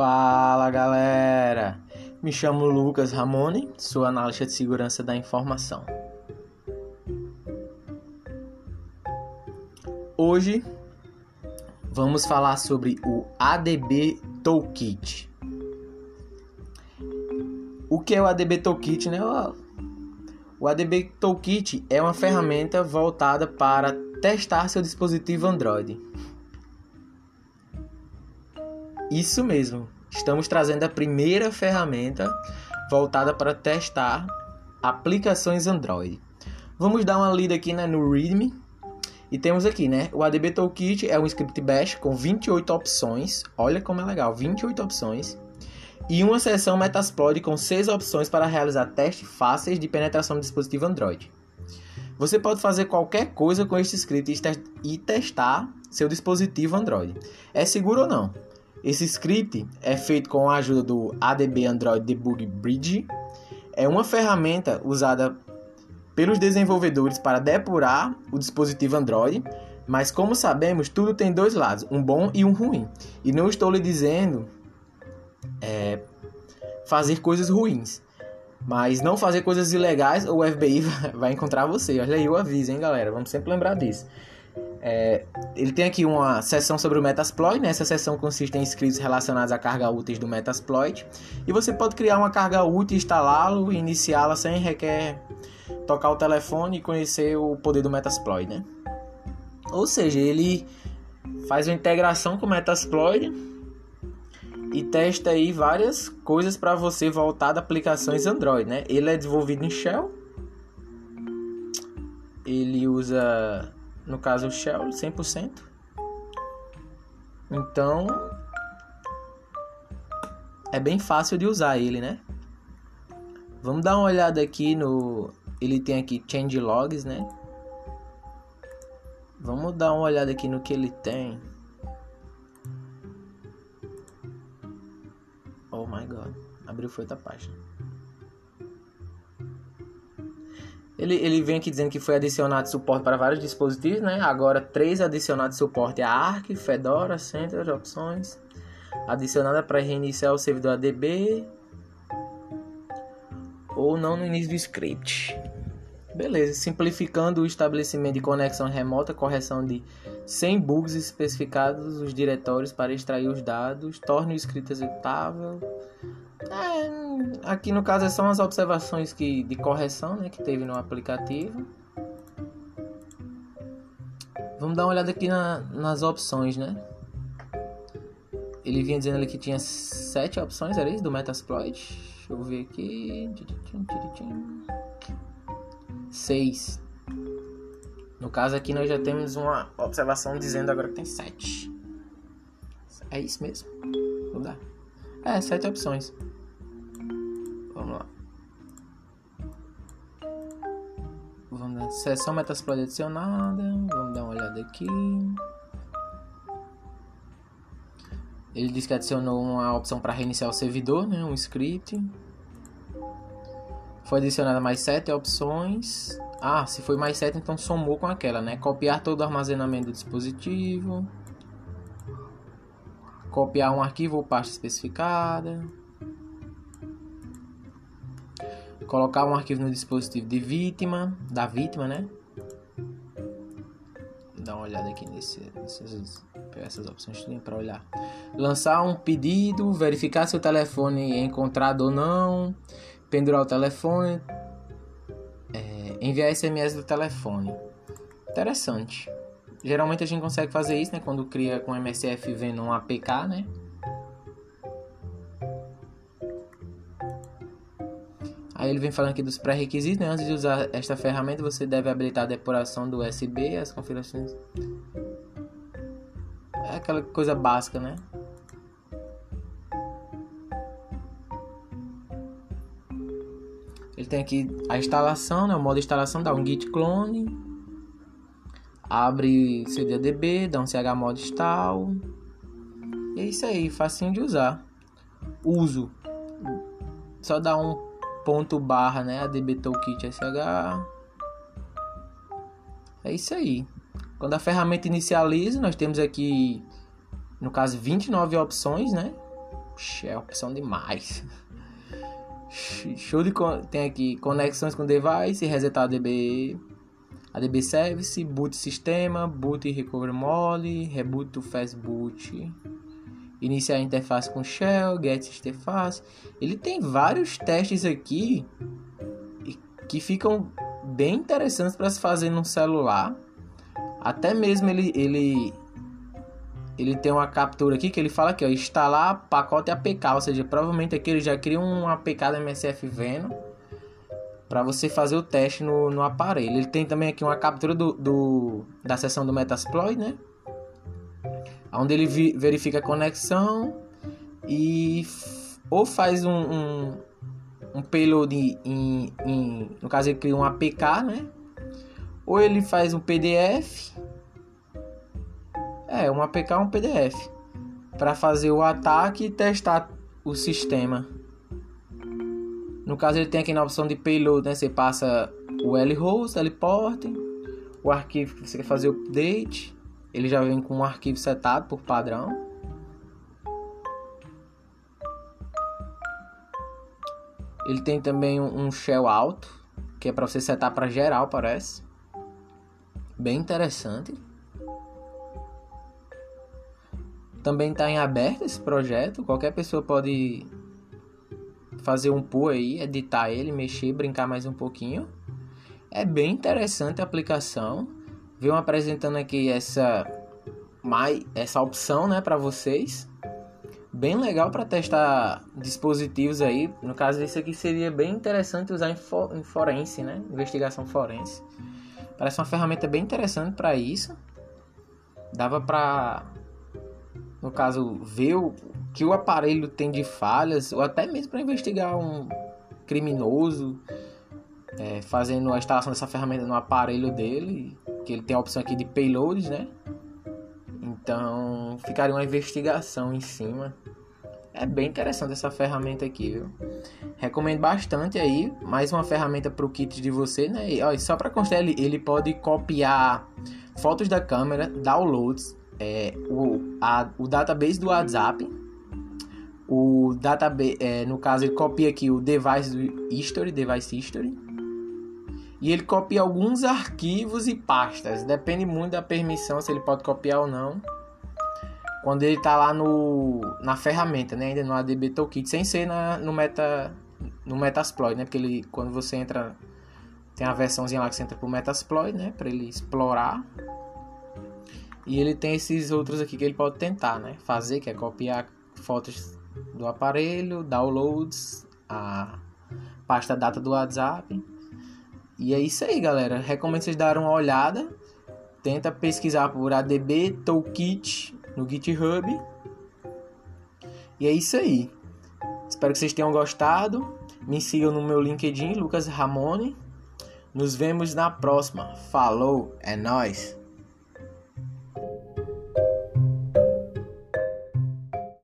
Fala galera, me chamo Lucas Ramone, sou analista de segurança da informação. Hoje vamos falar sobre o ADB Toolkit. O que é o ADB Toolkit, né? O ADB Toolkit é uma ferramenta voltada para testar seu dispositivo Android. Isso mesmo, estamos trazendo a primeira ferramenta voltada para testar aplicações Android. Vamos dar uma lida aqui né, no README. E temos aqui, né? O ADB Toolkit é um script bash com 28 opções. Olha como é legal, 28 opções. E uma seção Metasploit com 6 opções para realizar testes fáceis de penetração do dispositivo Android. Você pode fazer qualquer coisa com este script e testar seu dispositivo Android. É seguro ou não? Esse script é feito com a ajuda do ADB Android Debug Bridge. É uma ferramenta usada pelos desenvolvedores para depurar o dispositivo Android, mas como sabemos, tudo tem dois lados, um bom e um ruim. E não estou lhe dizendo é, fazer coisas ruins, mas não fazer coisas ilegais ou o FBI vai encontrar você. Olha aí o aviso, hein, galera? Vamos sempre lembrar disso. É, ele tem aqui uma seção sobre o Metasploit, né? essa seção consiste em scripts relacionados à carga úteis do Metasploit, e você pode criar uma carga útil, instalá-lo e iniciá-la sem requer tocar o telefone e conhecer o poder do Metasploit, né? Ou seja, ele faz uma integração com o Metasploit e testa aí várias coisas para você voltar de aplicações Android, né? Ele é desenvolvido em Shell. Ele usa no caso o Shell 100%. Então é bem fácil de usar ele, né? Vamos dar uma olhada aqui no ele tem aqui change logs, né? Vamos dar uma olhada aqui no que ele tem. Oh my god, abriu foi outra página. Ele, ele vem aqui dizendo que foi adicionado suporte para vários dispositivos, né? Agora, três adicionados suporte a Arc, Fedora, Center, opções. Adicionada para reiniciar o servidor ADB. Ou não no início do script. Beleza, simplificando o estabelecimento de conexão remota, correção de 100 bugs especificados, os diretórios para extrair os dados, torne o script executável, é, aqui no caso são as observações que, de correção né, que teve no aplicativo. Vamos dar uma olhada aqui na, nas opções, né? Ele vinha dizendo ali que tinha sete opções, era isso? Do Metasploit. Deixa eu ver aqui. Seis. No caso aqui nós já temos uma observação dizendo agora que tem sete. É isso mesmo? Vou dar. É, sete opções. Vamos dar sessão Metasploit adicionada. Vamos dar uma olhada aqui. Ele diz que adicionou uma opção para reiniciar o servidor, né? um script. Foi adicionada mais sete opções. Ah, se foi mais sete, então somou com aquela, né? Copiar todo o armazenamento do dispositivo copiar um arquivo ou pasta especificada, colocar um arquivo no dispositivo de vítima, da vítima, né? Dá uma olhada aqui nesse, nessas essas opções para olhar. Lançar um pedido, verificar se o telefone é encontrado ou não, pendurar o telefone, é, enviar SMS do telefone. Interessante. Geralmente a gente consegue fazer isso, né? Quando cria com MSF vendo um APK, né? Aí ele vem falando aqui dos pré-requisitos, né? Antes de usar esta ferramenta, você deve habilitar a depuração do USB, as configurações. É aquela coisa básica, né? Ele tem aqui a instalação, né? O modo de instalação dá um git clone abre CDDB, dá um chmod install. E é isso aí, facinho de usar. Uso. Só dá um ponto barra, né? ADB Toolkit SH. É isso aí. Quando a ferramenta inicializa, nós temos aqui, no caso, 29 opções, né? Shell, são demais. Show de tem aqui conexões com device, resetar a DB, a DB service, boot sistema, boot recovery mode, reboot to fast boot, iniciar a interface com shell, get interface. Ele tem vários testes aqui que ficam bem interessantes para se fazer no celular. Até mesmo ele ele ele tem uma captura aqui que ele fala que ó, instalar pacote APK, ou seja, provavelmente aqui ele já cria um APK da MSF Venom para você fazer o teste no, no aparelho. Ele tem também aqui uma captura do, do da seção do Metasploit, né? Onde ele verifica a conexão e ou faz um, um, um payload em, em, no caso ele cria um APK, né? Ou ele faz um PDF é, um APK um PDF para fazer o ataque e testar o sistema. No caso ele tem aqui na opção de payload, né? Você passa o lhost, lport, o arquivo que você quer fazer o update, ele já vem com um arquivo setado por padrão. Ele tem também um shell alto, que é para você setar para geral, parece. Bem interessante. Também está em aberto esse projeto, qualquer pessoa pode fazer um pull aí, editar ele, mexer, brincar mais um pouquinho. É bem interessante a aplicação. Venho apresentando aqui essa mais essa opção, né, para vocês. Bem legal para testar dispositivos aí. No caso esse aqui seria bem interessante usar em, for, em forense, né? Investigação forense. Parece uma ferramenta bem interessante para isso. Dava para no caso, ver o que o aparelho tem de falhas, ou até mesmo para investigar um criminoso, é, fazendo a instalação dessa ferramenta no aparelho dele, que ele tem a opção aqui de payloads, né? Então, ficaria uma investigação em cima. É bem interessante essa ferramenta aqui, viu? Recomendo bastante aí, mais uma ferramenta para o kit de você, né? E, ó, só para constar, ele, ele pode copiar fotos da câmera, downloads, é, o, a, o database do WhatsApp. O database, é, no caso, ele copia aqui o device do history, device history. E ele copia alguns arquivos e pastas. Depende muito da permissão, se ele pode copiar ou não. Quando ele está lá no, na ferramenta, né? Ainda no ADB Toolkit, sem ser na, no, meta, no Metasploit, né? Porque ele, quando você entra, tem a versãozinha lá que você entra pro Metasploit, né? Para ele explorar e ele tem esses outros aqui que ele pode tentar, né? Fazer, que é copiar fotos do aparelho, downloads, a pasta data do WhatsApp. E é isso aí, galera. Recomendo vocês darem uma olhada. Tenta pesquisar por ADB Toolkit no GitHub. E é isso aí. Espero que vocês tenham gostado. Me sigam no meu LinkedIn, Lucas Ramone. Nos vemos na próxima. Falou, é nós.